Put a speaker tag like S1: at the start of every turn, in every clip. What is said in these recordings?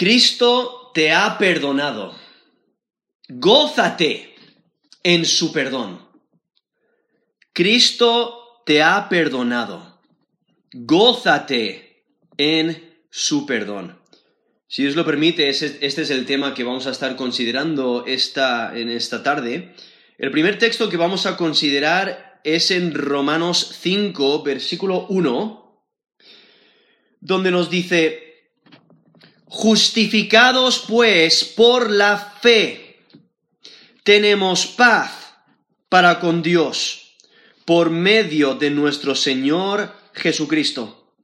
S1: Cristo te ha perdonado. Gózate en su perdón. Cristo te ha perdonado. Gózate en su perdón. Si Dios lo permite, este es el tema que vamos a estar considerando esta, en esta tarde. El primer texto que vamos a considerar es en Romanos 5, versículo 1, donde nos dice, justificados pues por la fe, tenemos paz para con Dios por medio de nuestro Señor Jesucristo.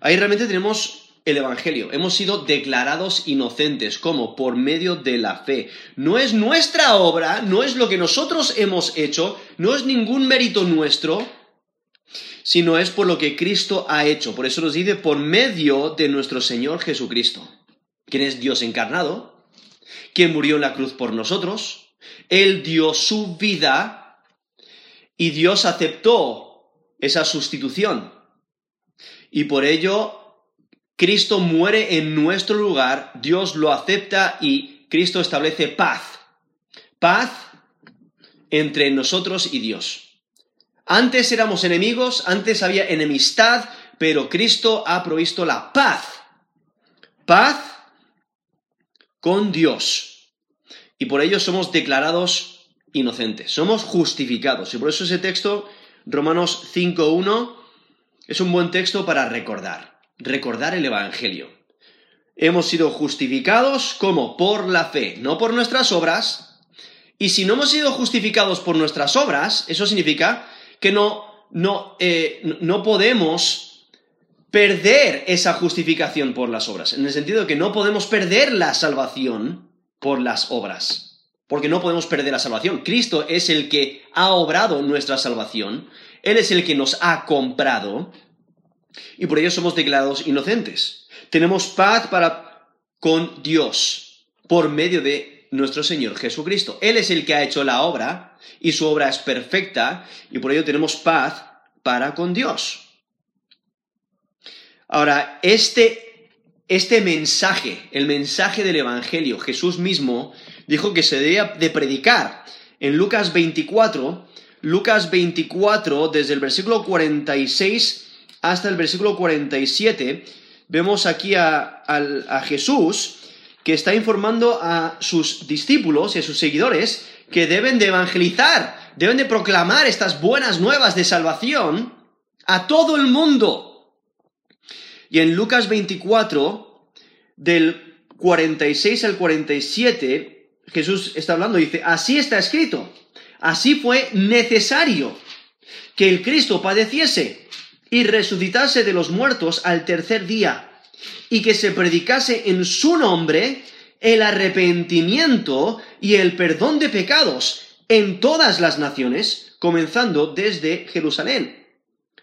S1: Ahí realmente tenemos el Evangelio. Hemos sido declarados inocentes, como por medio de la fe. No es nuestra obra, no es lo que nosotros hemos hecho, no es ningún mérito nuestro, sino es por lo que Cristo ha hecho. Por eso nos dice por medio de nuestro Señor Jesucristo, quien es Dios encarnado, quien murió en la cruz por nosotros, Él dio su vida y Dios aceptó esa sustitución. Y por ello Cristo muere en nuestro lugar, Dios lo acepta y Cristo establece paz. Paz entre nosotros y Dios. Antes éramos enemigos, antes había enemistad, pero Cristo ha provisto la paz. Paz con Dios. Y por ello somos declarados inocentes, somos justificados. Y por eso ese texto, Romanos 5.1, es un buen texto para recordar recordar el Evangelio. Hemos sido justificados como por la fe, no por nuestras obras. Y si no hemos sido justificados por nuestras obras, eso significa que no, no, eh, no podemos perder esa justificación por las obras. En el sentido de que no podemos perder la salvación por las obras. Porque no podemos perder la salvación. Cristo es el que ha obrado nuestra salvación. Él es el que nos ha comprado y por ello somos declarados inocentes. Tenemos paz para con Dios por medio de nuestro Señor Jesucristo. Él es el que ha hecho la obra y su obra es perfecta y por ello tenemos paz para con Dios. Ahora, este, este mensaje, el mensaje del Evangelio, Jesús mismo dijo que se debía de predicar. En Lucas 24, Lucas 24, desde el versículo 46 hasta el versículo 47, vemos aquí a, Jesús que está informando a sus discípulos y a sus seguidores que deben de evangelizar, deben de proclamar estas buenas nuevas de salvación a todo el mundo. Y en Lucas 24, del 46 al 47, Jesús está hablando y dice, así está escrito, así fue necesario que el Cristo padeciese y resucitase de los muertos al tercer día, y que se predicase en su nombre el arrepentimiento y el perdón de pecados en todas las naciones, comenzando desde Jerusalén.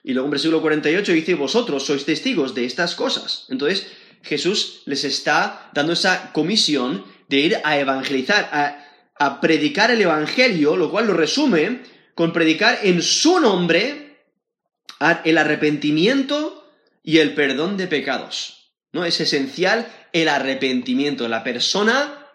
S1: Y luego en versículo 48 dice, vosotros sois testigos de estas cosas. Entonces Jesús les está dando esa comisión de ir a evangelizar, a, a predicar el Evangelio, lo cual lo resume con predicar en su nombre el arrepentimiento y el perdón de pecados. ¿No? Es esencial el arrepentimiento. La persona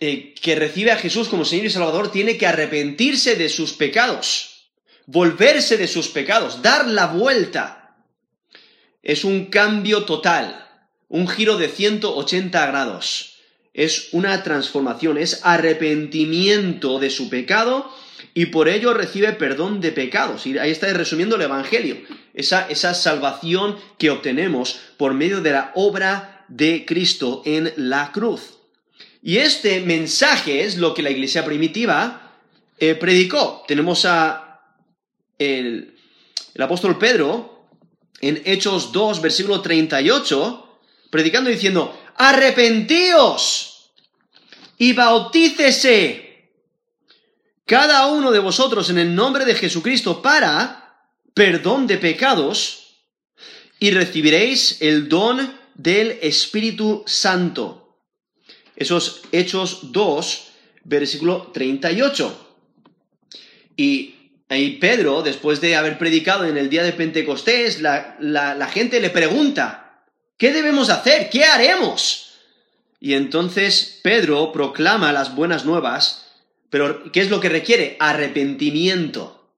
S1: eh, que recibe a Jesús como Señor y Salvador tiene que arrepentirse de sus pecados, volverse de sus pecados, dar la vuelta. Es un cambio total, un giro de 180 grados. Es una transformación, es arrepentimiento de su pecado y por ello recibe perdón de pecados. Y ahí está resumiendo el Evangelio, esa, esa salvación que obtenemos por medio de la obra de Cristo en la cruz. Y este mensaje es lo que la iglesia primitiva eh, predicó. Tenemos a el, el apóstol Pedro en Hechos 2, versículo 38, predicando diciendo, arrepentíos y bautícese cada uno de vosotros en el nombre de Jesucristo para perdón de pecados y recibiréis el don del Espíritu Santo. Esos Hechos 2, versículo 38. Y ahí Pedro, después de haber predicado en el día de Pentecostés, la, la gente le pregunta, ¿Qué debemos hacer? ¿Qué haremos? Y entonces Pedro proclama las buenas nuevas, pero ¿qué es lo que requiere? Arrepentimiento.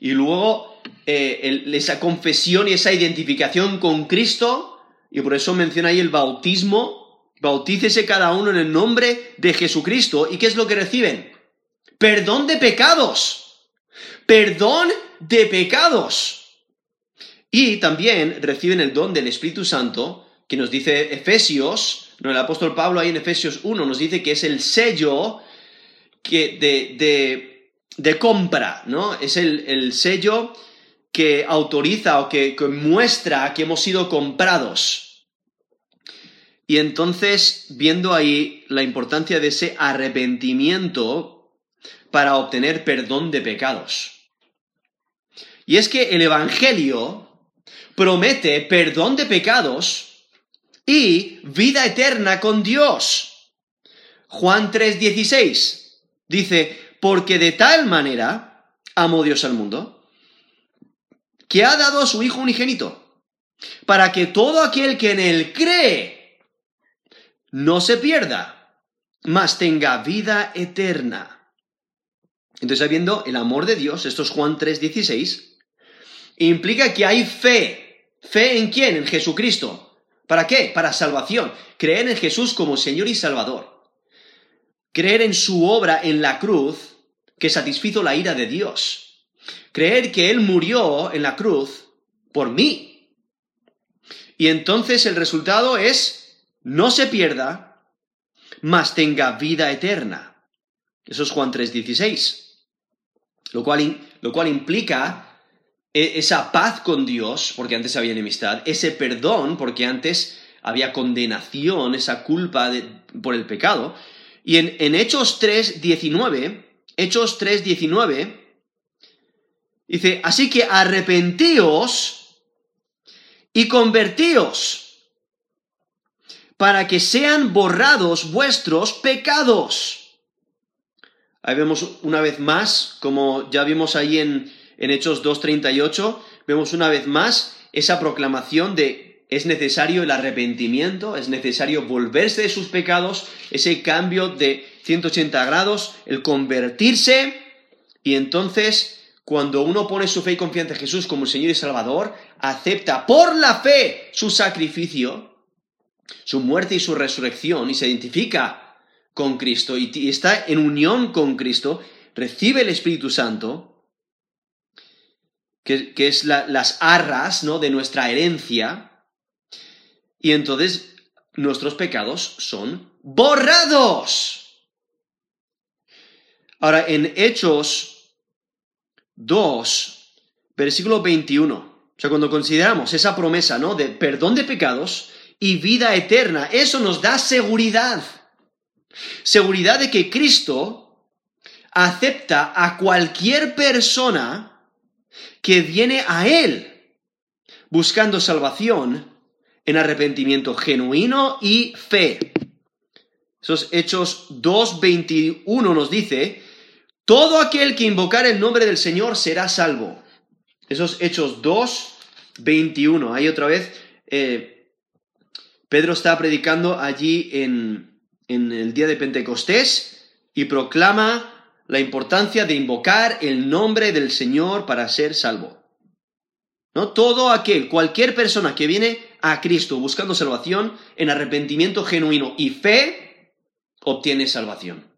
S1: Y luego eh, esa confesión y esa identificación con Cristo, y por eso menciona ahí el bautismo, bautícese cada uno en el nombre de Jesucristo. ¿Y qué es lo que reciben? Perdón de pecados. Perdón de pecados. Y también reciben el don del Espíritu Santo, que nos dice Efesios, no, el apóstol Pablo ahí en Efesios 1 nos dice que es el sello que de, de, compra, ¿no? Es el, sello que autoriza o que, que muestra que hemos sido comprados. Y entonces, viendo ahí la importancia de ese arrepentimiento para obtener perdón de pecados. Y es que el Evangelio promete perdón de pecados y vida eterna con Dios. Juan 3:16 dice, porque de tal manera amó Dios al mundo, que ha dado a su Hijo unigénito, para que todo aquel que en él cree no se pierda, mas tenga vida eterna. Entonces, habiendo el amor de Dios, esto es Juan 3:16, implica que hay fe. ¿Fe en quién? En Jesucristo. ¿Para qué? Para salvación. Creer en Jesús como Señor y Salvador. Creer en su obra en la cruz que satisfizo la ira de Dios. Creer que Él murió en la cruz por mí. Y entonces el resultado es, no se pierda, mas tenga vida eterna. Eso es Juan 3:16. Lo cual, lo cual implica e, esa paz con Dios, porque antes había enemistad, ese perdón, porque antes había condenación, esa culpa por el pecado. Y en, en Hechos 3, 19, Hechos 3, 19, dice, así que arrepentíos y convertíos para que sean borrados vuestros pecados. Ahí vemos una vez más, como ya vimos ahí en, en Hechos 2.38 vemos una vez más esa proclamación de es necesario el arrepentimiento, es necesario volverse de sus pecados, ese cambio de 180 grados, el convertirse y entonces cuando uno pone su fe y confianza en Jesús como el Señor y Salvador, acepta por la fe su sacrificio, su muerte y su resurrección y se identifica con Cristo y está en unión con Cristo, recibe el Espíritu Santo, que, es las arras ¿no? de nuestra herencia, y entonces nuestros pecados son borrados. Ahora, en Hechos 2, versículo 21, o sea, cuando consideramos esa promesa, ¿no? De perdón de pecados y vida eterna, eso nos da seguridad. Seguridad de que Cristo acepta a cualquier persona que viene a Él buscando salvación en arrepentimiento genuino y fe. Esos Hechos 2.21 nos dice, todo aquel que invocar el nombre del Señor será salvo. Esos Hechos 2.21. Ahí otra vez, eh, Pedro está predicando allí en, en el día de Pentecostés y proclama la importancia de invocar el nombre del Señor para ser salvo. ¿No? Todo aquel, cualquier persona que viene a Cristo buscando salvación en arrepentimiento genuino y fe, obtiene salvación.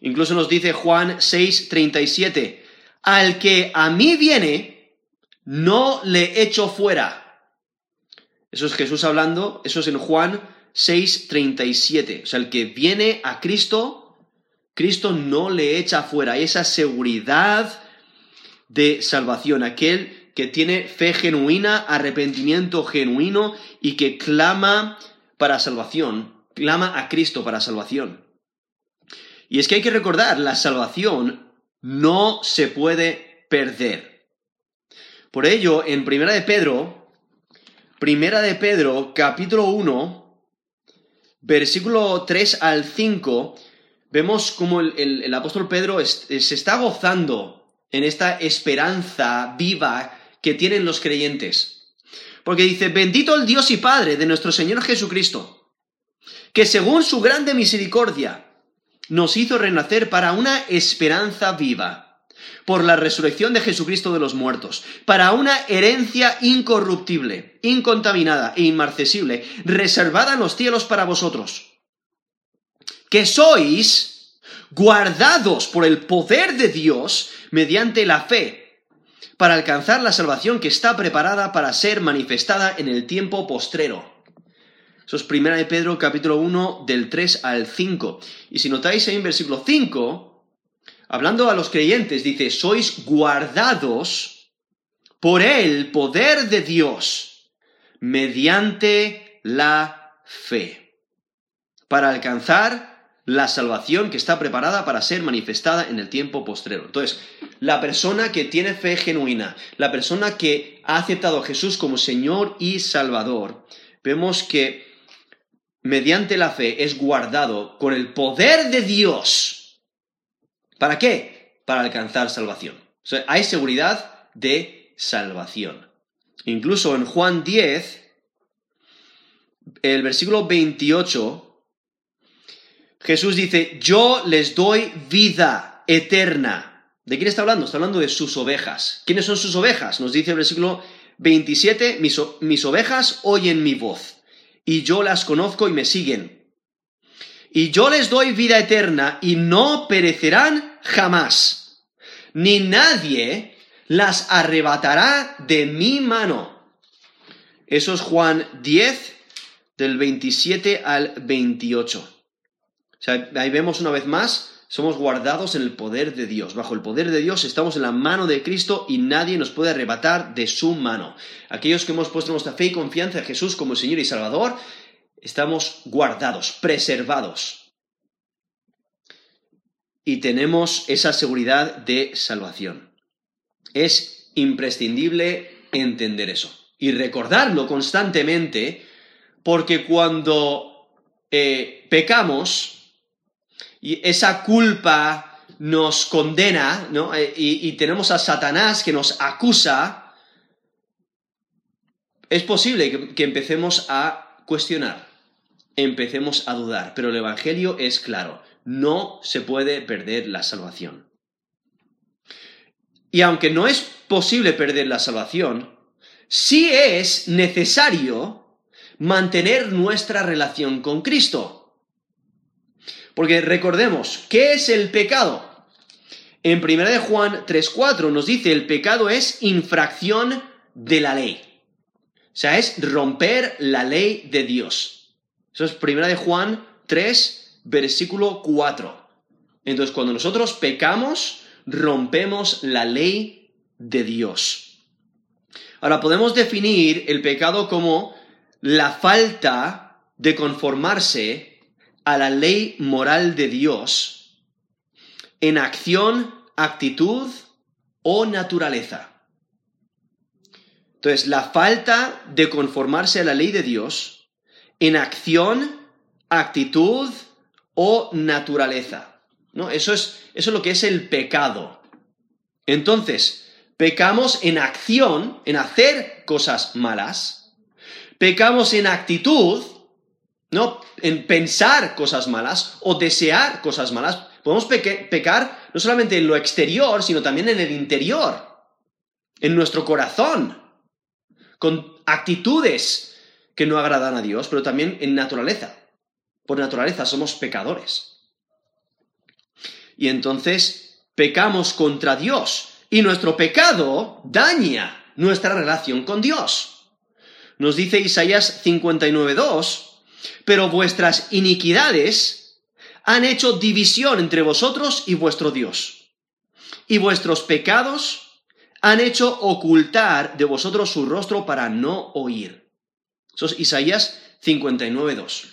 S1: Incluso nos dice Juan 6:37, al que a mí viene, no le echo fuera. Eso es Jesús hablando, eso es en Juan 6:37. O sea, el que viene a Cristo, Cristo no le echa fuera esa seguridad de salvación, aquel que tiene fe genuina, arrepentimiento genuino y que clama para salvación, clama a Cristo para salvación. Y es que hay que recordar, la salvación no se puede perder. Por ello, en Primera de Pedro, Primera de Pedro, capítulo 1, versículo 3 al 5, vemos como el, apóstol Pedro se está gozando en esta esperanza viva que tienen los creyentes. Porque dice, bendito el Dios y Padre de nuestro Señor Jesucristo, que según su grande misericordia nos hizo renacer para una esperanza viva por la resurrección de Jesucristo de los muertos, para una herencia incorruptible, incontaminada e inmarcesible, reservada en los cielos para vosotros, que sois guardados por el poder de Dios mediante la fe, para alcanzar la salvación que está preparada para ser manifestada en el tiempo postrero. Eso es 1 de Pedro capítulo 1 del 3 al 5. Y si notáis ahí en versículo 5, hablando a los creyentes, dice, sois guardados por el poder de Dios mediante la fe, para alcanzar la salvación que está preparada para ser manifestada en el tiempo postrero. Entonces, la persona que tiene fe genuina, la persona que ha aceptado a Jesús como Señor y Salvador, vemos que mediante la fe es guardado con el poder de Dios. ¿Para qué? Para alcanzar salvación. Hay seguridad de salvación. Incluso en Juan 10, el versículo 28, Jesús dice, yo les doy vida eterna. ¿De quién está hablando? Está hablando de sus ovejas. ¿Quiénes son sus ovejas? Nos dice el versículo 27, mis, mis ovejas oyen mi voz y yo las conozco y me siguen. Y yo les doy vida eterna y no perecerán jamás, ni nadie las arrebatará de mi mano. Eso es Juan 10, del 27 al 28. Ahí vemos una vez más somos guardados en el poder de Dios. Bajo el poder de Dios estamos en la mano de Cristo y nadie nos puede arrebatar de su mano. Aquellos que hemos puesto nuestra fe y confianza en Jesús como Señor y Salvador, estamos guardados, preservados. Y tenemos esa seguridad de salvación. Es imprescindible entender eso y recordarlo constantemente porque cuando eh, pecamos, y esa culpa nos condena, ¿no? Eh, y, tenemos a Satanás que nos acusa, es posible que, empecemos a cuestionar, empecemos a dudar, pero el Evangelio es claro, no se puede perder la salvación. Y aunque no es posible perder la salvación, sí es necesario mantener nuestra relación con Cristo. Porque recordemos, ¿qué es el pecado? En 1 de Juan 3.4 nos dice, el pecado es infracción de la ley. O sea, es romper la ley de Dios. Eso es 1 de Juan 3, versículo 4. Entonces, cuando nosotros pecamos, rompemos la ley de Dios. Ahora, podemos definir el pecado como la falta de conformarse a la ley moral de Dios en acción, actitud o naturaleza. Entonces, la falta de conformarse a la ley de Dios en acción, actitud o naturaleza. ¿No? Eso, es, eso es lo que es el pecado. Entonces, pecamos en acción, en hacer cosas malas. Pecamos en actitud, ¿no? En pensar cosas malas o desear cosas malas. Podemos pecar no solamente en lo exterior, sino también en el interior, en nuestro corazón, con actitudes que no agradan a Dios, pero también en naturaleza. Por naturaleza somos pecadores. Y entonces pecamos contra Dios y nuestro pecado daña nuestra relación con Dios. Nos dice Isaías 59.2, pero vuestras iniquidades han hecho división entre vosotros y vuestro Dios. Y vuestros pecados han hecho ocultar de vosotros su rostro para no oír. Eso es Isaías 59.2.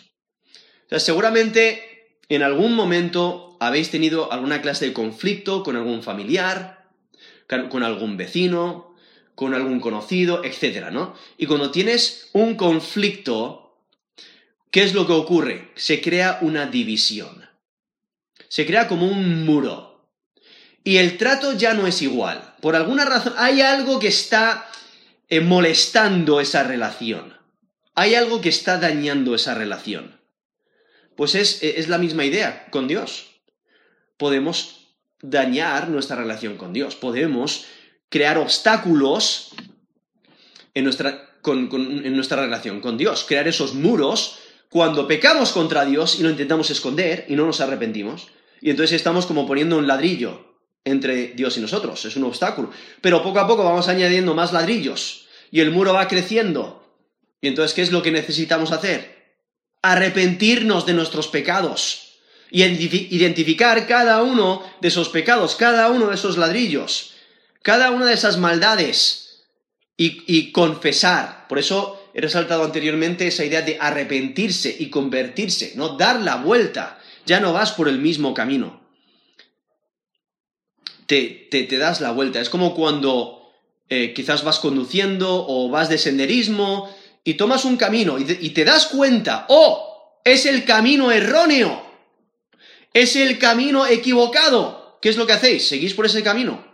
S1: O sea, seguramente en algún momento habéis tenido alguna clase de conflicto con algún familiar, con algún vecino, con algún conocido, etc. ¿no? Y cuando tienes un conflicto ¿Qué es lo que ocurre? Se crea una división. Se crea como un muro. Y el trato ya no es igual. Por alguna razón, hay algo que está eh, molestando esa relación. Hay algo que está dañando esa relación. Pues es, es la misma idea con Dios. Podemos dañar nuestra relación con Dios. Podemos crear obstáculos en nuestra, en nuestra relación con Dios, crear esos muros cuando pecamos contra Dios y lo intentamos esconder y no nos arrepentimos. Y entonces estamos como poniendo un ladrillo entre Dios y nosotros, es un obstáculo. Pero poco a poco vamos añadiendo más ladrillos y el muro va creciendo. Y entonces, ¿qué es lo que necesitamos hacer? Arrepentirnos de nuestros pecados y identificar cada uno de esos pecados, cada uno de esos ladrillos, cada una de esas maldades y, y confesar. Por eso he resaltado anteriormente esa idea de arrepentirse y convertirse, no dar la vuelta. Ya no vas por el mismo camino. Te, te, te das la vuelta. Es como cuando eh, quizás vas conduciendo o vas de senderismo y tomas un camino y, y te das cuenta, oh, es el camino erróneo, es el camino equivocado. ¿Qué es lo que hacéis? ¿Seguís por ese camino?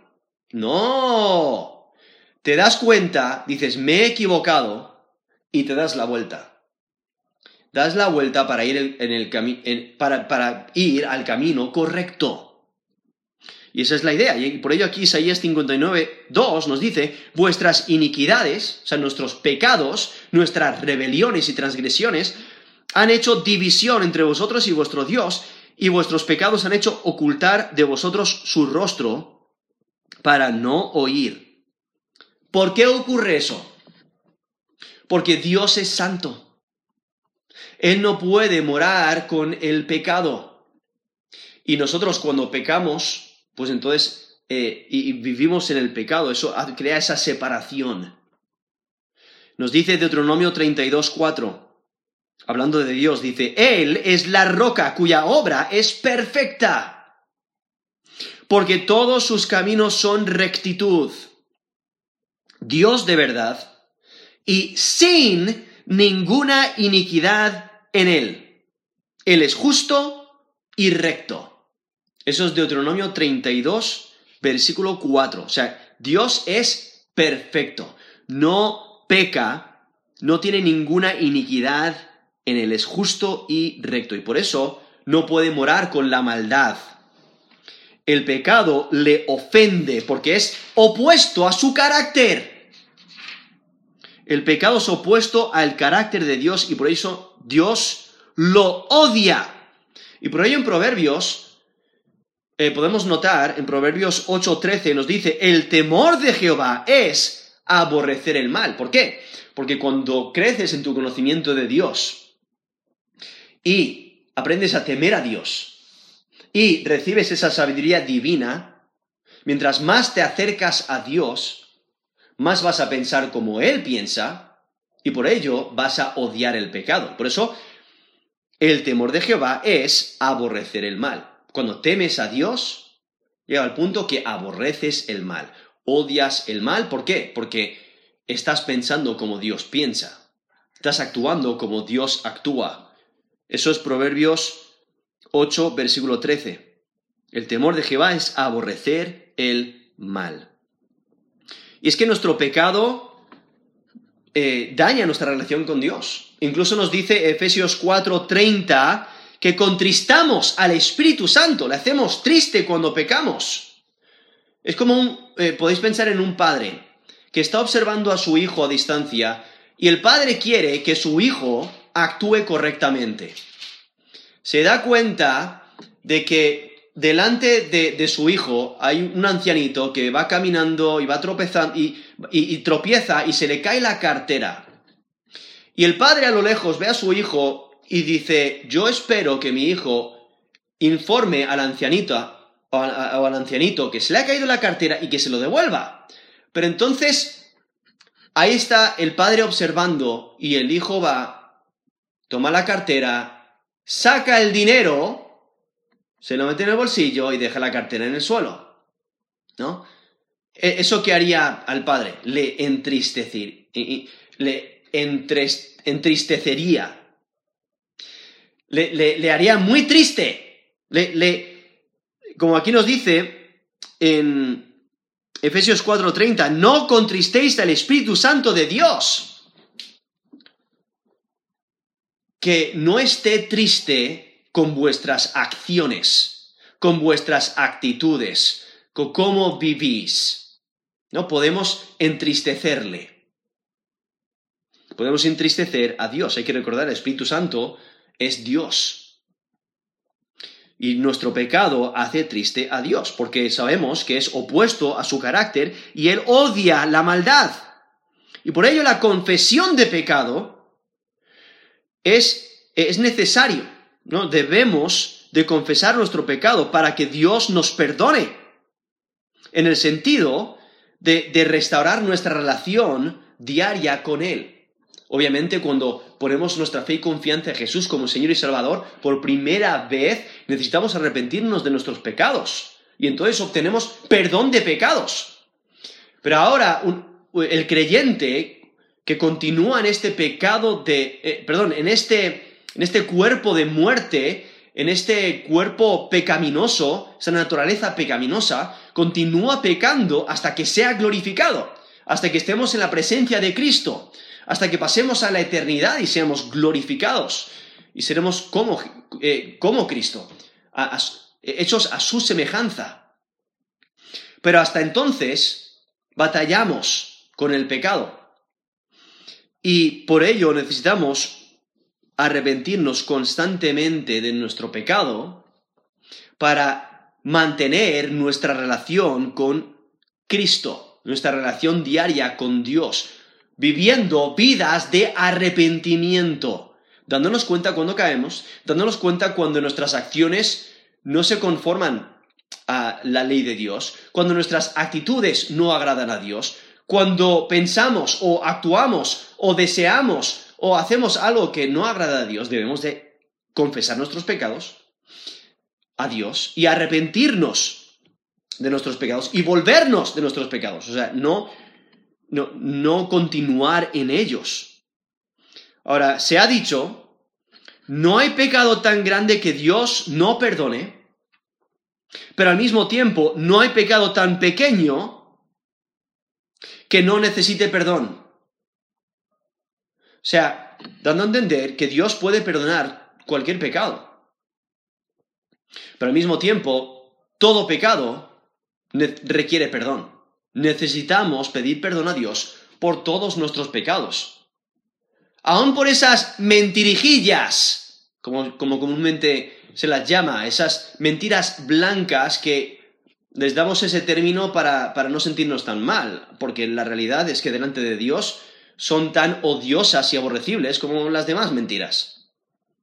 S1: No. Te das cuenta, dices, me he equivocado, y te das la vuelta. Das la vuelta para ir, en el para, para ir al camino correcto. Y esa es la idea. Y por ello aquí Isaías 59, 2 nos dice, vuestras iniquidades, o sea, nuestros pecados, nuestras rebeliones y transgresiones, han hecho división entre vosotros y vuestro Dios, y vuestros pecados han hecho ocultar de vosotros su rostro para no oír. ¿Por qué ocurre eso? Porque Dios es santo. Él no puede morar con el pecado. Y nosotros cuando pecamos, pues entonces, eh, y vivimos en el pecado, eso crea esa separación. Nos dice Deuteronomio 32, 4, hablando de Dios, dice, Él es la roca cuya obra es perfecta, porque todos sus caminos son rectitud. Dios de verdad y sin ninguna iniquidad en él. Él es justo y recto. Eso es Deuteronomio 32, versículo 4. O sea, Dios es perfecto, no peca, no tiene ninguna iniquidad en él, es justo y recto. Y por eso no puede morar con la maldad. El pecado le ofende porque es opuesto a su carácter. El pecado es opuesto al carácter de Dios y por eso Dios lo odia. Y por ello en Proverbios eh, podemos notar, en Proverbios 8:13 nos dice, el temor de Jehová es aborrecer el mal. ¿Por qué? Porque cuando creces en tu conocimiento de Dios y aprendes a temer a Dios y recibes esa sabiduría divina, mientras más te acercas a Dios, más vas a pensar como Él piensa y por ello vas a odiar el pecado. Por eso, el temor de Jehová es aborrecer el mal. Cuando temes a Dios, llega al punto que aborreces el mal, odias el mal. ¿Por qué? Porque estás pensando como Dios piensa, estás actuando como Dios actúa. Eso es Proverbios 8, versículo 13. El temor de Jehová es aborrecer el mal. Y es que nuestro pecado eh, daña nuestra relación con Dios. Incluso nos dice Efesios 4:30 que contristamos al Espíritu Santo, le hacemos triste cuando pecamos. Es como un, eh, podéis pensar en un padre que está observando a su hijo a distancia y el padre quiere que su hijo actúe correctamente. Se da cuenta de que delante de, su hijo hay un ancianito que va caminando y va tropezando y, tropieza y se le cae la cartera. Y el padre a lo lejos ve a su hijo y dice, yo espero que mi hijo informe al ancianito o al ancianito que se le ha caído la cartera y que se lo devuelva. Pero entonces, ahí está el padre observando y el hijo va, toma la cartera, saca el dinero se lo mete en el bolsillo y deja la cartera en el suelo. ¿No? E, ¿Eso qué haría al padre? Le entristecir, le entristecería. Le, haría muy triste. Le, como aquí nos dice en, Efesios 4:30, no contristéis al Espíritu Santo de Dios. Que no esté triste con vuestras acciones, con vuestras actitudes, con cómo vivís. No podemos entristecerle. Podemos entristecer a Dios. Hay que recordar, el Espíritu Santo es Dios. Y nuestro pecado hace triste a Dios, porque sabemos que es opuesto a su carácter y Él odia la maldad. Y por ello la confesión de pecado es, es necesario, ¿no? Debemos de confesar nuestro pecado para que Dios nos perdone, en el sentido de, de restaurar nuestra relación diaria con Él. Obviamente, cuando ponemos nuestra fe y confianza en Jesús como Señor y Salvador, por primera vez necesitamos arrepentirnos de nuestros pecados. Y entonces obtenemos perdón de pecados. Pero ahora, el creyente que continúa en este pecado de, eh, perdón, en este, en este cuerpo de muerte, en este cuerpo pecaminoso, esa naturaleza pecaminosa, continúa pecando hasta que sea glorificado, hasta que estemos en la presencia de Cristo hasta que pasemos a la eternidad y seamos glorificados y seremos como, eh, como Cristo, hechos a su semejanza. Pero hasta entonces batallamos con el pecado y por ello necesitamos arrepentirnos constantemente de nuestro pecado para mantener nuestra relación con Cristo, nuestra relación diaria con Dios, viviendo vidas de arrepentimiento, dándonos cuenta cuando caemos, dándonos cuenta cuando nuestras acciones no se conforman a la ley de Dios, cuando nuestras actitudes no agradan a Dios, cuando pensamos o actuamos o deseamos o hacemos algo que no agrada a Dios, debemos de confesar nuestros pecados a Dios y arrepentirnos de nuestros pecados y volvernos de nuestros pecados. O sea, no no, continuar en ellos. Ahora, se ha dicho, no hay pecado tan grande que Dios no perdone, pero al mismo tiempo no hay pecado tan pequeño que no necesite perdón. O sea, dando a entender que Dios puede perdonar cualquier pecado. Pero al mismo tiempo, todo pecado requiere perdón necesitamos pedir perdón a Dios por todos nuestros pecados. Aún por esas mentirijillas, como, comúnmente se las llama, esas mentiras blancas que les damos ese término para, para no sentirnos tan mal, porque la realidad es que delante de Dios son tan odiosas y aborrecibles como las demás mentiras.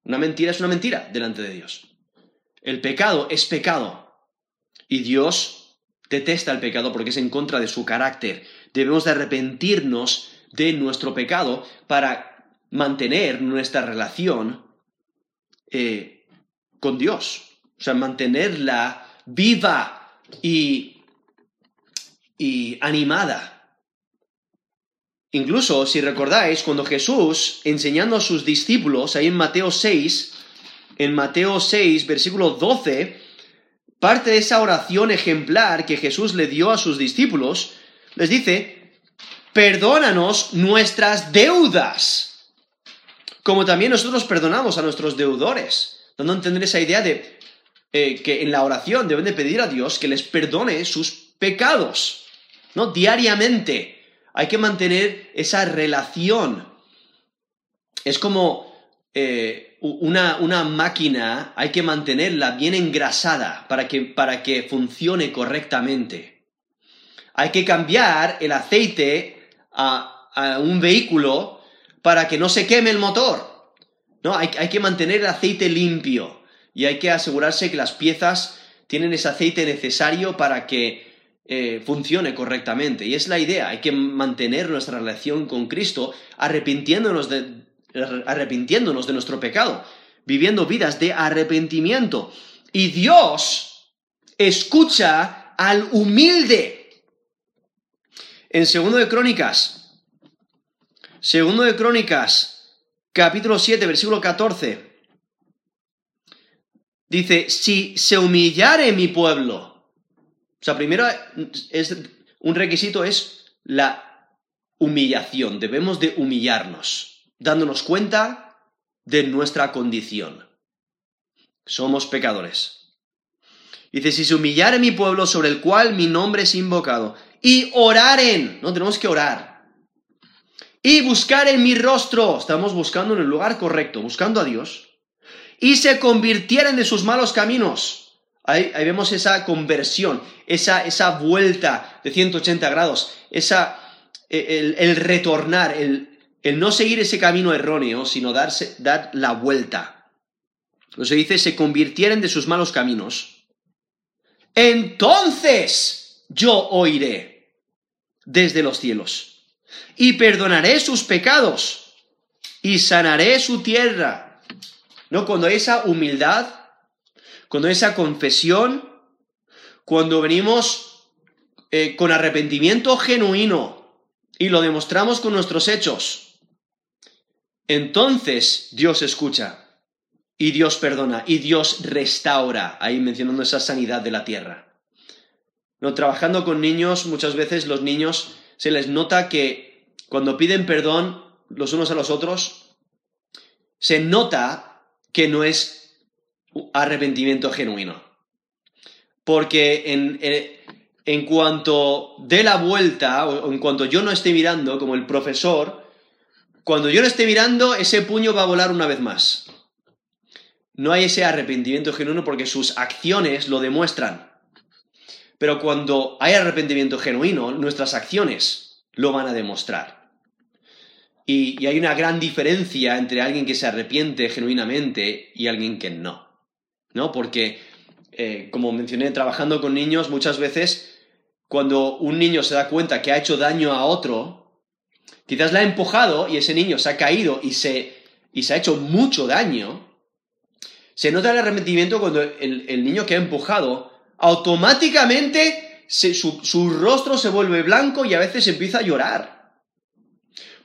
S1: Una mentira es una mentira delante de Dios. El pecado es pecado. Y Dios detesta el pecado porque es en contra de su carácter. Debemos de arrepentirnos de nuestro pecado para mantener nuestra relación eh, con Dios. O sea, mantenerla viva y, y animada. Incluso, si recordáis, cuando Jesús, enseñando a sus discípulos, ahí en Mateo 6, en Mateo 6, versículo 12, parte de esa oración ejemplar que Jesús le dio a sus discípulos, les dice, perdónanos nuestras deudas, como también nosotros perdonamos a nuestros deudores, dando a entender esa idea de eh, que en la oración deben de pedir a Dios que les perdone sus pecados, ¿no? Diariamente. Hay que mantener esa relación. Es como eh, una, una, máquina hay que mantenerla bien engrasada para que, para que funcione correctamente. Hay que cambiar el aceite a, a un vehículo para que no se queme el motor. ¿no? Hay, hay, que mantener el aceite limpio y hay que asegurarse que las piezas tienen ese aceite necesario para que eh, funcione correctamente. Y es la idea, hay que mantener nuestra relación con Cristo arrepintiéndonos de, arrepintiéndonos de nuestro pecado, viviendo vidas de arrepentimiento. Y Dios escucha al humilde. En segundo de Crónicas, segundo de Crónicas, capítulo 7, versículo 14, dice, si se humillare mi pueblo, o sea, primero es un requisito es la humillación. Debemos de humillarnos, dándonos cuenta de nuestra condición. Somos pecadores. Dice, si se humillare mi pueblo sobre el cual mi nombre es invocado, y oraren, no tenemos que orar, y buscar en mi rostro, estamos buscando en el lugar correcto, buscando a Dios, y se convirtieren de sus malos caminos. Ahí, vemos esa conversión, esa, esa, vuelta de 180 grados, esa, el, el retornar, el, el, no seguir ese camino erróneo, sino darse, dar la vuelta. Lo se dice, se convirtieren de sus malos caminos. Entonces yo oiré desde los cielos y perdonaré sus pecados y sanaré su tierra ¿no? Cuando esa humildad, cuando esa confesión, cuando venimos eh, con arrepentimiento genuino y lo demostramos con nuestros hechos, entonces Dios escucha y Dios perdona y Dios restaura, ahí mencionando esa sanidad de la tierra. No, trabajando con niños, muchas veces los niños se les nota que cuando piden perdón los unos a los otros, se nota que no es arrepentimiento genuino. Porque en, en, cuanto dé la vuelta, o en cuanto yo no esté mirando, como el profesor, cuando yo no esté mirando, ese puño va a volar una vez más. No hay ese arrepentimiento genuino porque sus acciones lo demuestran. Pero cuando hay arrepentimiento genuino, nuestras acciones lo van a demostrar. Y, hay una gran diferencia entre alguien que se arrepiente genuinamente y alguien que no. ¿No? Porque, eh, como mencioné, trabajando con niños, muchas veces cuando un niño se da cuenta que ha hecho daño a otro, quizás la ha empujado y ese niño se ha caído y se, y se ha hecho mucho daño, se nota el arrepentimiento cuando el, niño que ha empujado automáticamente su rostro se vuelve blanco y a veces empieza a llorar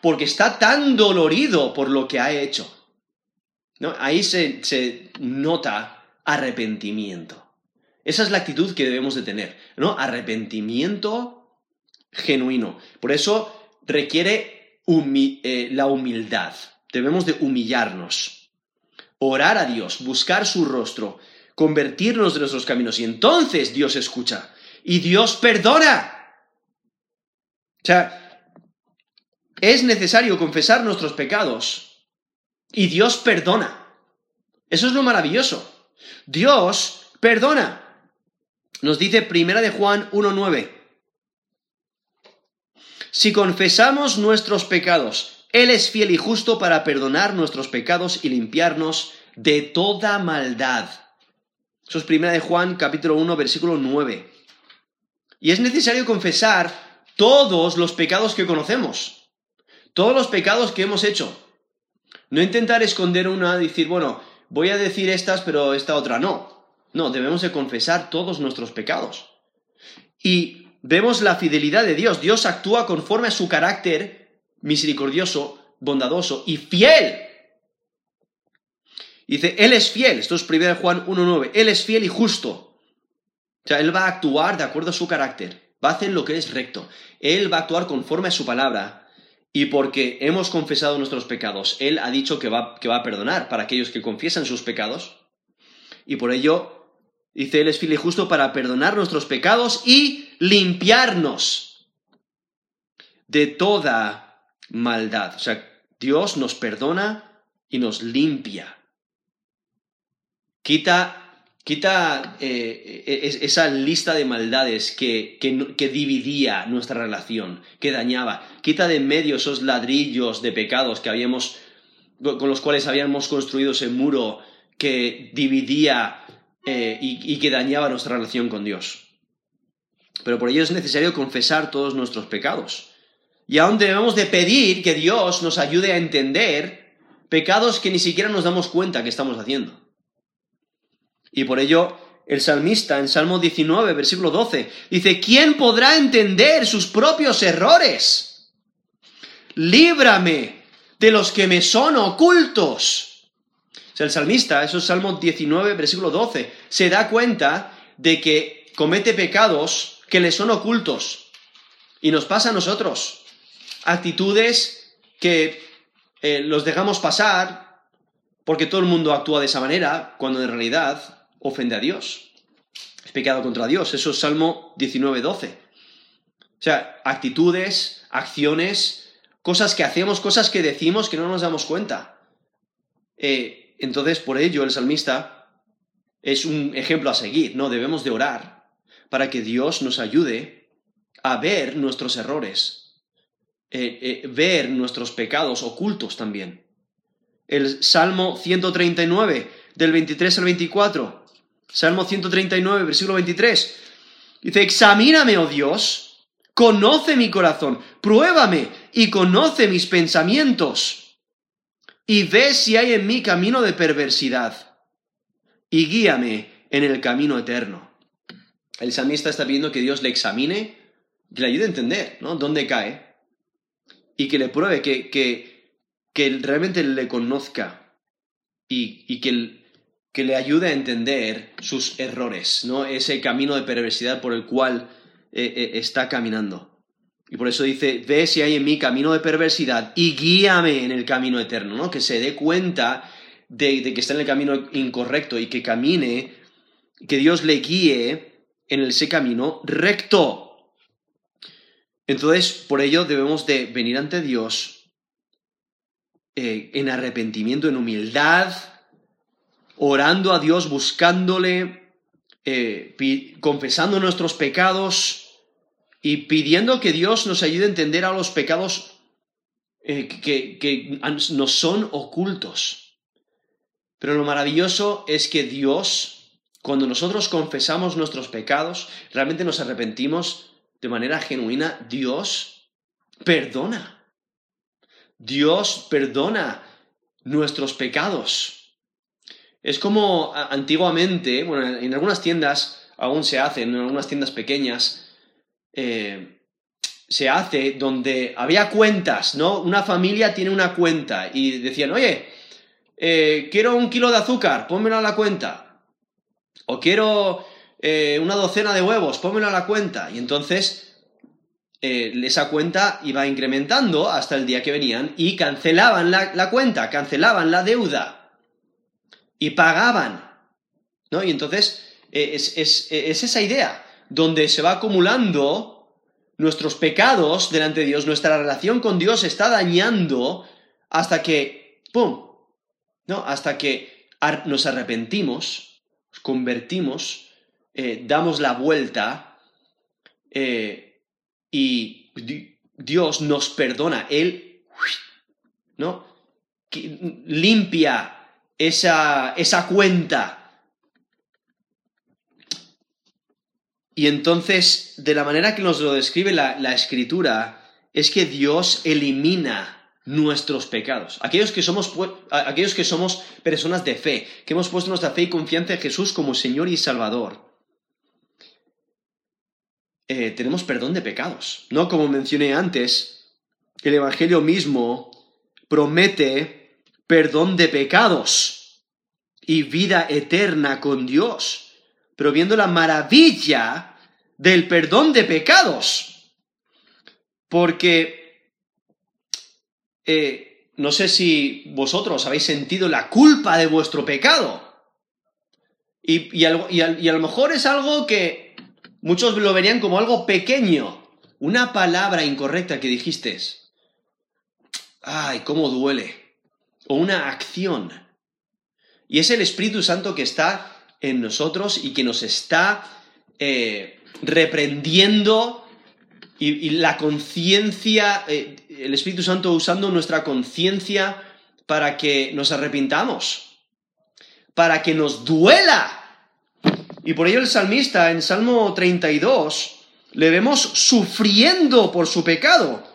S1: porque está tan dolorido por lo que ha hecho. ¿No? Ahí se, se nota arrepentimiento. Esa es la actitud que debemos de tener, ¿no? Arrepentimiento genuino. Por eso requiere eh, la humildad. Debemos de humillarnos, orar a Dios, buscar su rostro, convertirnos de nuestros caminos y entonces Dios escucha y Dios perdona. O sea, es necesario confesar nuestros pecados y Dios perdona. Eso es lo maravilloso. Dios perdona. Nos dice Primera de Juan 1.9. Si confesamos nuestros pecados, Él es fiel y justo para perdonar nuestros pecados y limpiarnos de toda maldad. Eso es Primera de Juan capítulo 1 versículo 9. Y es necesario confesar todos los pecados que conocemos todos los pecados que hemos hecho. No intentar esconder una, decir, bueno, voy a decir estas, pero esta otra no. No, debemos de confesar todos nuestros pecados. Y vemos la fidelidad de Dios. Dios actúa conforme a su carácter misericordioso, bondadoso y fiel. Dice, Él es fiel. Esto es 1 Juan 1.9. Él es fiel y justo. O sea, Él va a actuar de acuerdo a su carácter. Va a hacer lo que es recto. Él va a actuar conforme a su palabra y porque hemos confesado nuestros pecados, Él ha dicho que va, que va a perdonar para aquellos que confiesan sus pecados. Y por ello, dice Él es fiel y justo para perdonar nuestros pecados y limpiarnos de toda maldad. O sea, Dios nos perdona y nos limpia. Quita Quita eh, e, esa lista de maldades que, que, dividía nuestra relación, que dañaba. Quita de en medio esos ladrillos de pecados que habíamos, con los cuales habíamos construido ese muro que dividía eh, y, y que dañaba nuestra relación con Dios. Pero por ello es necesario confesar todos nuestros pecados. Y aún debemos de pedir que Dios nos ayude a entender pecados que ni siquiera nos damos cuenta que estamos haciendo. Y por ello el salmista en Salmo 19, versículo 12, dice, ¿quién podrá entender sus propios errores? Líbrame de los que me son ocultos. O sea, el salmista, eso es Salmo 19, versículo 12, se da cuenta de que comete pecados que le son ocultos. Y nos pasa a nosotros. Actitudes que eh, los dejamos pasar porque todo el mundo actúa de esa manera, cuando en realidad ofende a Dios. Es pecado contra Dios. Eso es Salmo 19, 12. O sea, actitudes, acciones, cosas que hacemos, cosas que decimos que no nos damos cuenta. Eh, entonces, por ello, el salmista es un ejemplo a seguir, ¿no? Debemos de orar para que Dios nos ayude a ver nuestros errores, eh, eh, ver nuestros pecados ocultos también. El Salmo 139, del 23 al 24, Salmo 139, versículo 23, dice, examíname, oh Dios, conoce mi corazón, pruébame y conoce mis pensamientos, y ve si hay en mí camino de perversidad, y guíame en el camino eterno. El salmista está pidiendo que Dios le examine, que le ayude a entender, ¿no? Dónde cae, y que le pruebe, que, que, que realmente le conozca, y, y que, que le ayude a entender sus errores, ¿no? Ese camino de perversidad por el cual eh, eh, está caminando. Y por eso dice, ve si hay en mí camino de perversidad y guíame en el camino eterno, ¿no? Que se dé cuenta de, que está en el camino incorrecto y que camine, que Dios le guíe en ese camino recto. Entonces, por ello debemos de venir ante Dios eh, en arrepentimiento, en humildad, orando a Dios, buscándole, eh, confesando nuestros pecados y pidiendo que Dios nos ayude a entender a los pecados eh, que, que nos son ocultos. Pero lo maravilloso es que Dios, cuando nosotros confesamos nuestros pecados, realmente nos arrepentimos de manera genuina, Dios perdona. Dios perdona nuestros pecados. Es como antiguamente, bueno, en algunas tiendas aún se hace, en algunas tiendas pequeñas, eh, se hace donde había cuentas, ¿no? Una familia tiene una cuenta y decían, oye, eh, quiero un kilo de azúcar, pónmelo a la cuenta. O quiero eh, una docena de huevos, pónmelo a la cuenta. Y entonces esa cuenta iba incrementando hasta el día que venían y cancelaban la, cuenta, cancelaban la deuda y pagaban. ¿No? Y entonces es, es esa idea donde se va acumulando nuestros pecados delante de Dios, nuestra relación con Dios se está dañando hasta que, ¡pum! ¿No? Hasta que nos arrepentimos, nos convertimos, eh, damos la vuelta eh, y Dios nos perdona. Él, ¿no? Limpia esa, esa cuenta Y entonces, de la manera que nos lo describe la, escritura, es que Dios elimina nuestros pecados. Aquellos que, somos, aquellos que somos personas de fe, que hemos puesto nuestra fe y confianza en Jesús como Señor y Salvador, eh, tenemos perdón de pecados. ¿No? Como mencioné antes, el Evangelio mismo promete perdón de pecados y vida eterna con Dios pero viendo la maravilla del perdón de pecados. Porque eh, no sé si vosotros habéis sentido la culpa de vuestro pecado. Y, a, lo mejor es algo que muchos lo verían como algo pequeño. Una palabra incorrecta que dijiste. Ay, cómo duele. O una acción. Y es el Espíritu Santo que está en nosotros y que nos está eh, reprendiendo y, la conciencia, eh, el Espíritu Santo usando nuestra conciencia para que nos arrepintamos, para que nos duela. Y por ello el salmista en Salmo 32 le vemos sufriendo por su pecado.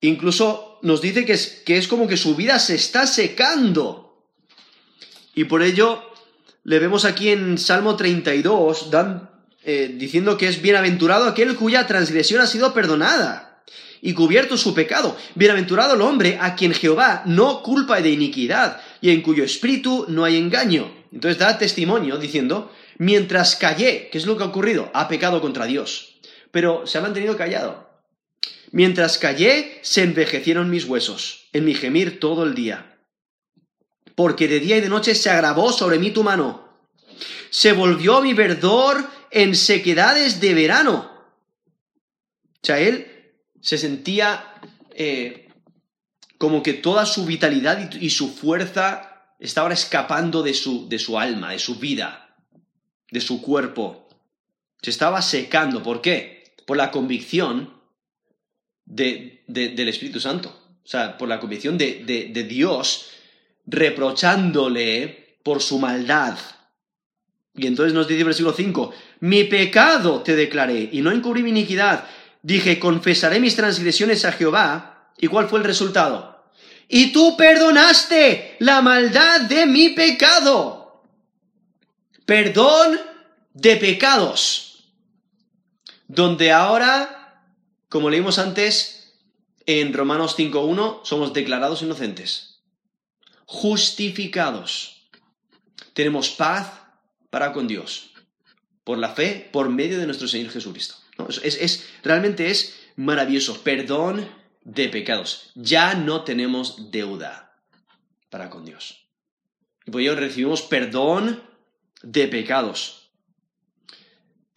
S1: Incluso nos dice que es, que es como que su vida se está secando. Y por ello le vemos aquí en Salmo 32 dan, eh, diciendo que es bienaventurado aquel cuya transgresión ha sido perdonada y cubierto su pecado. Bienaventurado el hombre a quien Jehová no culpa de iniquidad y en cuyo espíritu no hay engaño. Entonces da testimonio diciendo, mientras callé, ¿qué es lo que ha ocurrido? Ha pecado contra Dios. pero se ha mantenido callado. Mientras callé, se envejecieron mis huesos, en mi gemir todo el día. Porque de día y de noche se agravó sobre mí tu mano. Se volvió mi verdor en sequedades de verano. O sea, él se sentía eh, como que toda su vitalidad y, su fuerza estaba escapando de su, de su alma, de su vida, de su cuerpo. Se estaba secando. ¿Por qué? Por la convicción de, del Espíritu Santo. O sea, por la convicción de, de Dios reprochándole por su maldad. Y entonces nos dice el versículo 5, mi pecado te declaré y no encubrí mi iniquidad. Dije, confesaré mis transgresiones a Jehová. ¿Y cuál fue el resultado? Y tú perdonaste la maldad de mi pecado. Perdón de pecados. Donde ahora, como leímos antes en Romanos 5.1, somos declarados inocentes. Justificados. Tenemos paz para con Dios. Por la fe, por medio de nuestro Señor Jesucristo. Es, realmente es maravilloso. Perdón de pecados. Ya no tenemos deuda para con Dios. Y por ello recibimos perdón de pecados.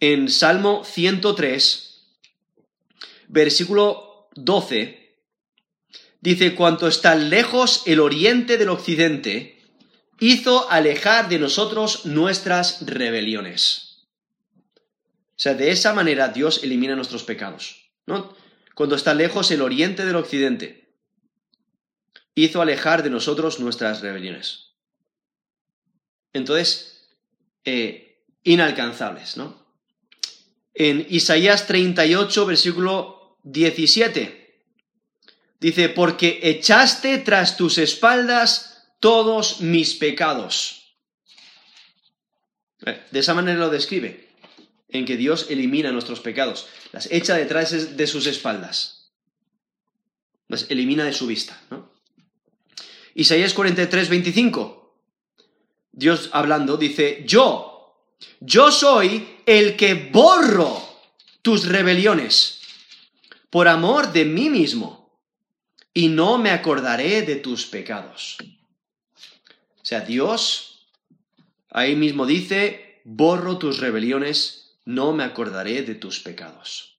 S1: En Salmo 103, versículo 12, dice, cuanto está lejos el oriente del occidente, hizo alejar de nosotros nuestras rebeliones. O sea, de esa manera Dios elimina nuestros pecados. ¿no? Cuando está lejos el oriente del occidente, hizo alejar de nosotros nuestras rebeliones. Entonces, eh, inalcanzables, ¿no? En Isaías 38, versículo 17, dice, porque echaste tras tus espaldas todos mis pecados. Eh, de esa manera lo describe en que Dios elimina nuestros pecados, las echa detrás de sus espaldas, las elimina de su vista. ¿no? Isaías 43, 25, Dios hablando dice, yo, yo soy el que borro tus rebeliones por amor de mí mismo, y no me acordaré de tus pecados. O sea, Dios ahí mismo dice, borro tus rebeliones no me acordaré de tus pecados.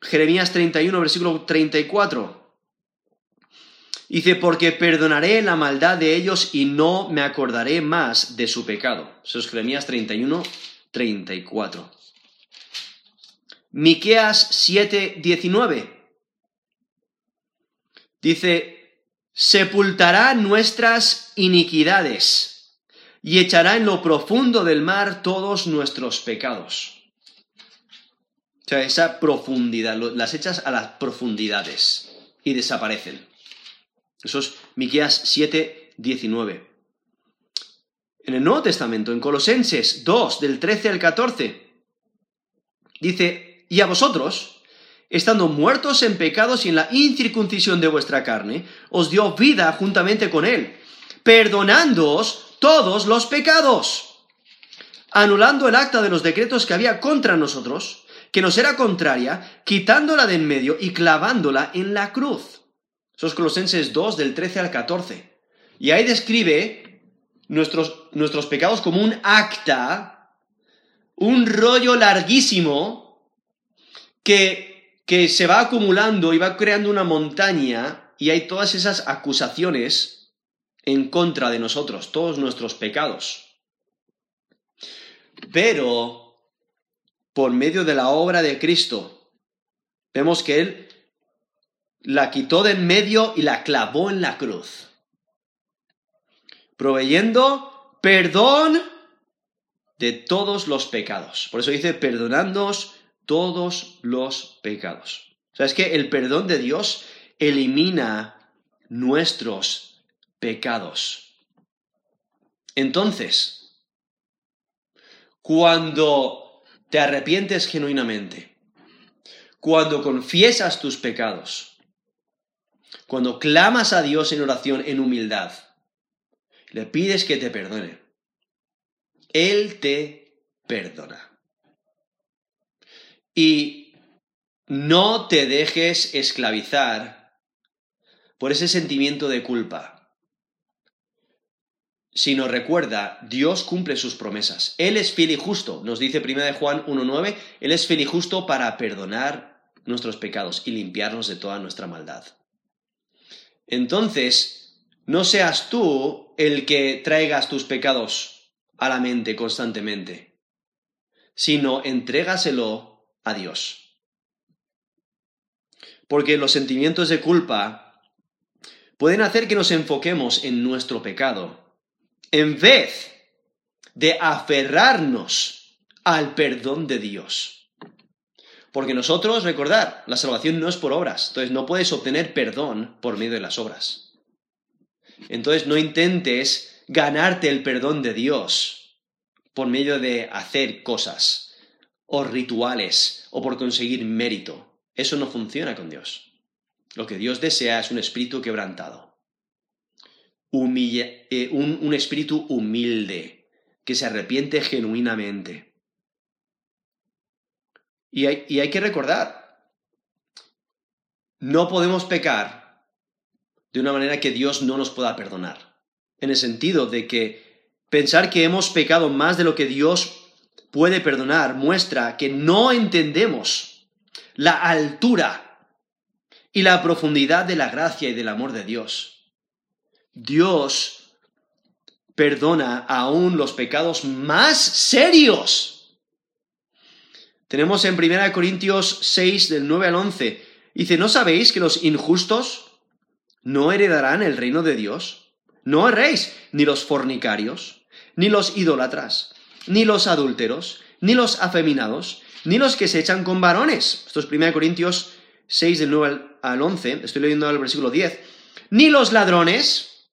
S1: Jeremías 31, versículo 34. Dice, porque perdonaré la maldad de ellos y no me acordaré más de su pecado. Eso es Jeremías 31, 34. Miqueas 7, 19. Dice, sepultará nuestras iniquidades y echará en lo profundo del mar todos nuestros pecados. O sea, esa profundidad, las echas a las profundidades y desaparecen. Eso es Miqueas 7, 19. En el Nuevo Testamento, en Colosenses 2, del 13 al 14, dice, y a vosotros, estando muertos en pecados y en la incircuncisión de vuestra carne, os dio vida juntamente con él, perdonándoos todos los pecados, anulando el acta de los decretos que había contra nosotros, que nos era contraria, quitándola de en medio y clavándola en la cruz. Esos Colosenses 2 del 13 al 14. Y ahí describe nuestros, nuestros pecados como un acta, un rollo larguísimo que, que se va acumulando y va creando una montaña y hay todas esas acusaciones en contra de nosotros, todos nuestros pecados. Pero, por medio de la obra de Cristo, vemos que Él la quitó de en medio y la clavó en la cruz, proveyendo perdón de todos los pecados. Por eso dice, perdonándonos todos los pecados. O sea, es que el perdón de Dios elimina nuestros pecados. Entonces, cuando te arrepientes genuinamente, cuando confiesas tus pecados, cuando clamas a Dios en oración en humildad, le pides que te perdone, Él te perdona. Y no te dejes esclavizar por ese sentimiento de culpa, sino recuerda, Dios cumple sus promesas. Él es fiel y justo, nos dice 1 de Juan 1.9, Él es fiel y justo para perdonar nuestros pecados y limpiarnos de toda nuestra maldad. Entonces, no seas tú el que traigas tus pecados a la mente constantemente, sino entrégaselo a Dios. Porque los sentimientos de culpa pueden hacer que nos enfoquemos en nuestro pecado, en vez de aferrarnos al perdón de Dios. Porque nosotros, recordar, la salvación no es por obras, entonces no puedes obtener perdón por medio de las obras. Entonces no intentes ganarte el perdón de Dios por medio de hacer cosas o rituales o por conseguir mérito. Eso no funciona con Dios. Lo que Dios desea es un espíritu quebrantado, eh, un, espíritu humilde, que se arrepiente genuinamente. y hay que recordar, no podemos pecar de una manera que Dios no nos pueda perdonar. En el sentido de que pensar que hemos pecado más de lo que Dios puede perdonar muestra que no entendemos la altura y la profundidad de la gracia y del amor de Dios. Dios perdona aún los pecados más serios. Tenemos en 1 Corintios 6 del 9 al 11, dice, ¿no sabéis que los injustos no heredarán el reino de Dios. No erréis, ni los fornicarios, ni los idólatras, ni los adúlteros, ni los afeminados, ni los que se echan con varones. Esto es 1 Corintios 6 del 9 al 11, estoy leyendo el versículo 10. Ni los ladrones,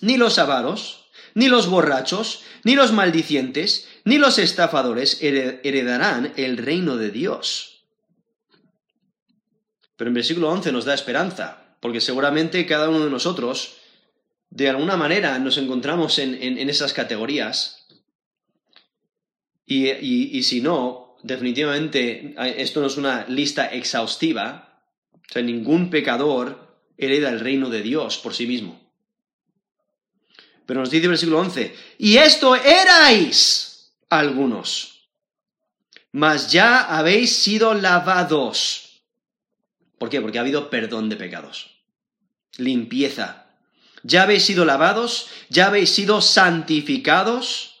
S1: ni los avaros, ni los borrachos, ni los maldicientes, ni los estafadores heredarán el reino de Dios. Pero en versículo 11 nos da esperanza porque seguramente cada uno de nosotros, de alguna manera, nos encontramos en, esas categorías. Y, si no, definitivamente esto no es una lista exhaustiva. O sea, ningún pecador hereda el reino de Dios por sí mismo. Pero nos dice el versículo 11, y esto erais algunos, mas ya habéis sido lavados. ¿Por qué? Porque ha habido perdón de pecados limpieza. Ya habéis sido lavados, ya habéis sido santificados,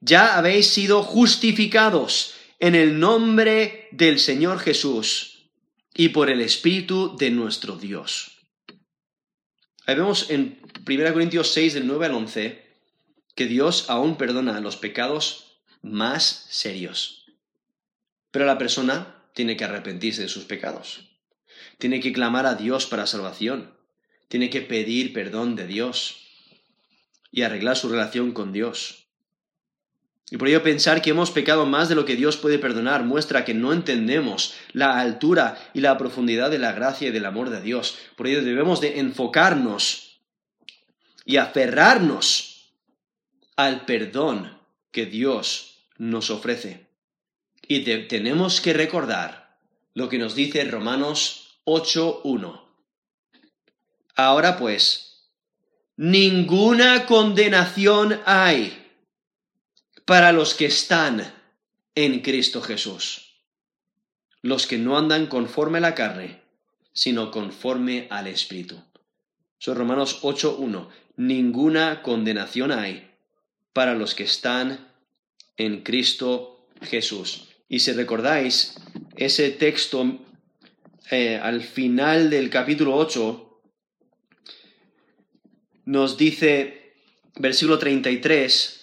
S1: ya habéis sido justificados en el nombre del Señor Jesús y por el Espíritu de nuestro Dios. Ahí vemos en 1 Corintios 6, del 9 al 11, que Dios aún perdona los pecados más serios. Pero la persona tiene que arrepentirse de sus pecados tiene que clamar a Dios para salvación, tiene que pedir perdón de Dios y arreglar su relación con Dios. Y por ello pensar que hemos pecado más de lo que Dios puede perdonar muestra que no entendemos la altura y la profundidad de la gracia y del amor de Dios. Por ello debemos de enfocarnos y aferrarnos al perdón que Dios nos ofrece. Y tenemos que recordar lo que nos dice Romanos 8.1. Ahora pues, ninguna condenación hay para los que están en Cristo Jesús, los que no andan conforme a la carne, sino conforme al Espíritu. Son Romanos 8.1. Ninguna condenación hay para los que están en Cristo Jesús. Y si recordáis, ese texto eh, al final del capítulo 8, nos dice, versículo 33,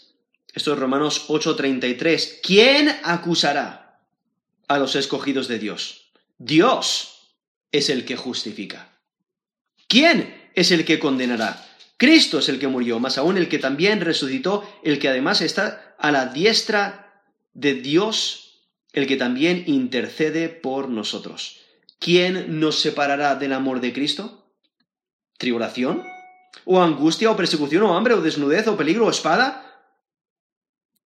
S1: esto es Romanos 8:33, ¿quién acusará a los escogidos de Dios? Dios es el que justifica. ¿Quién es el que condenará? Cristo es el que murió, más aún el que también resucitó, el que además está a la diestra de Dios, el que también intercede por nosotros. ¿quién nos separará del amor de Cristo? ¿Tribulación? ¿O angustia o persecución o hambre o desnudez o peligro o espada?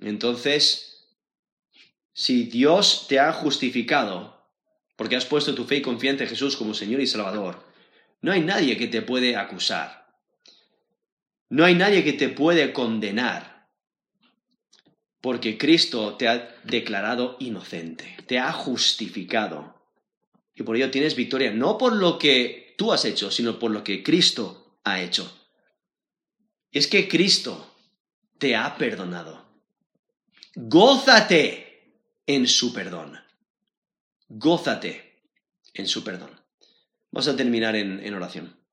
S1: Entonces, si Dios te ha justificado, porque has puesto tu fe y confianza en Jesús como Señor y Salvador, no hay nadie que te puede acusar. No hay nadie que te puede condenar. Porque Cristo te ha declarado inocente, te ha justificado. Y por ello tienes victoria, no por lo que tú has hecho, sino por lo que Cristo ha hecho. Es que Cristo te ha perdonado. Gózate en su perdón. Gózate en su perdón. Vamos a terminar en, en oración.